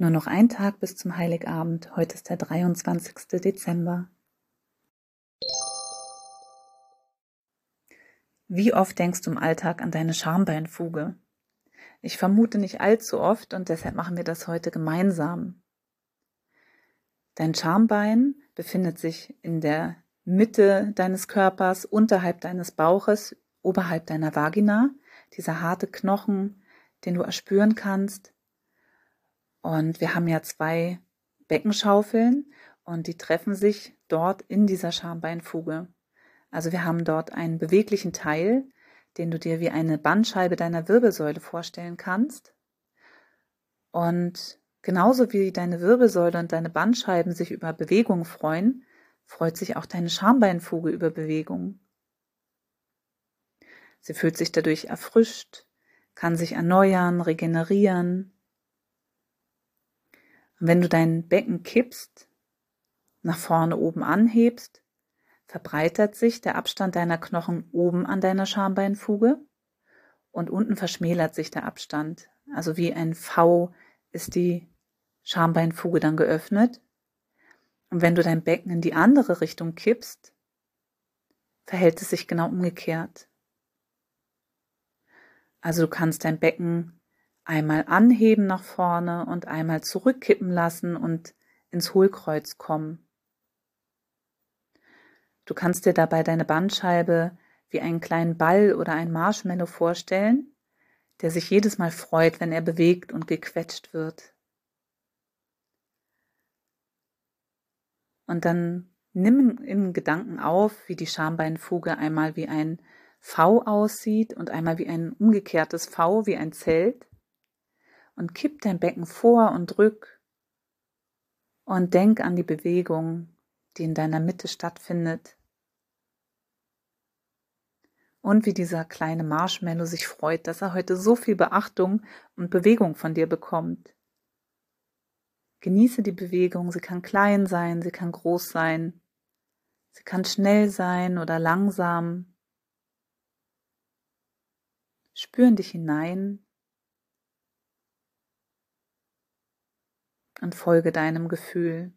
Nur noch ein Tag bis zum Heiligabend. Heute ist der 23. Dezember. Wie oft denkst du im Alltag an deine Schambeinfuge? Ich vermute nicht allzu oft und deshalb machen wir das heute gemeinsam. Dein Schambein befindet sich in der Mitte deines Körpers, unterhalb deines Bauches, oberhalb deiner Vagina, dieser harte Knochen, den du erspüren kannst. Und wir haben ja zwei Beckenschaufeln und die treffen sich dort in dieser Schambeinfuge. Also wir haben dort einen beweglichen Teil, den du dir wie eine Bandscheibe deiner Wirbelsäule vorstellen kannst. Und genauso wie deine Wirbelsäule und deine Bandscheiben sich über Bewegung freuen, freut sich auch deine Schambeinfuge über Bewegung. Sie fühlt sich dadurch erfrischt, kann sich erneuern, regenerieren und wenn du dein Becken kippst, nach vorne oben anhebst, verbreitert sich der Abstand deiner Knochen oben an deiner Schambeinfuge und unten verschmälert sich der Abstand. Also wie ein V ist die Schambeinfuge dann geöffnet. Und wenn du dein Becken in die andere Richtung kippst, verhält es sich genau umgekehrt. Also du kannst dein Becken einmal anheben nach vorne und einmal zurückkippen lassen und ins Hohlkreuz kommen. Du kannst dir dabei deine Bandscheibe wie einen kleinen Ball oder ein Marshmallow vorstellen, der sich jedes Mal freut, wenn er bewegt und gequetscht wird. Und dann nimm in Gedanken auf, wie die Schambeinfuge einmal wie ein V aussieht und einmal wie ein umgekehrtes V, wie ein Zelt und kipp dein Becken vor und drück und denk an die Bewegung, die in deiner Mitte stattfindet. Und wie dieser kleine Marshmallow sich freut, dass er heute so viel Beachtung und Bewegung von dir bekommt. Genieße die Bewegung, sie kann klein sein, sie kann groß sein, sie kann schnell sein oder langsam. Spüren dich hinein und folge deinem Gefühl.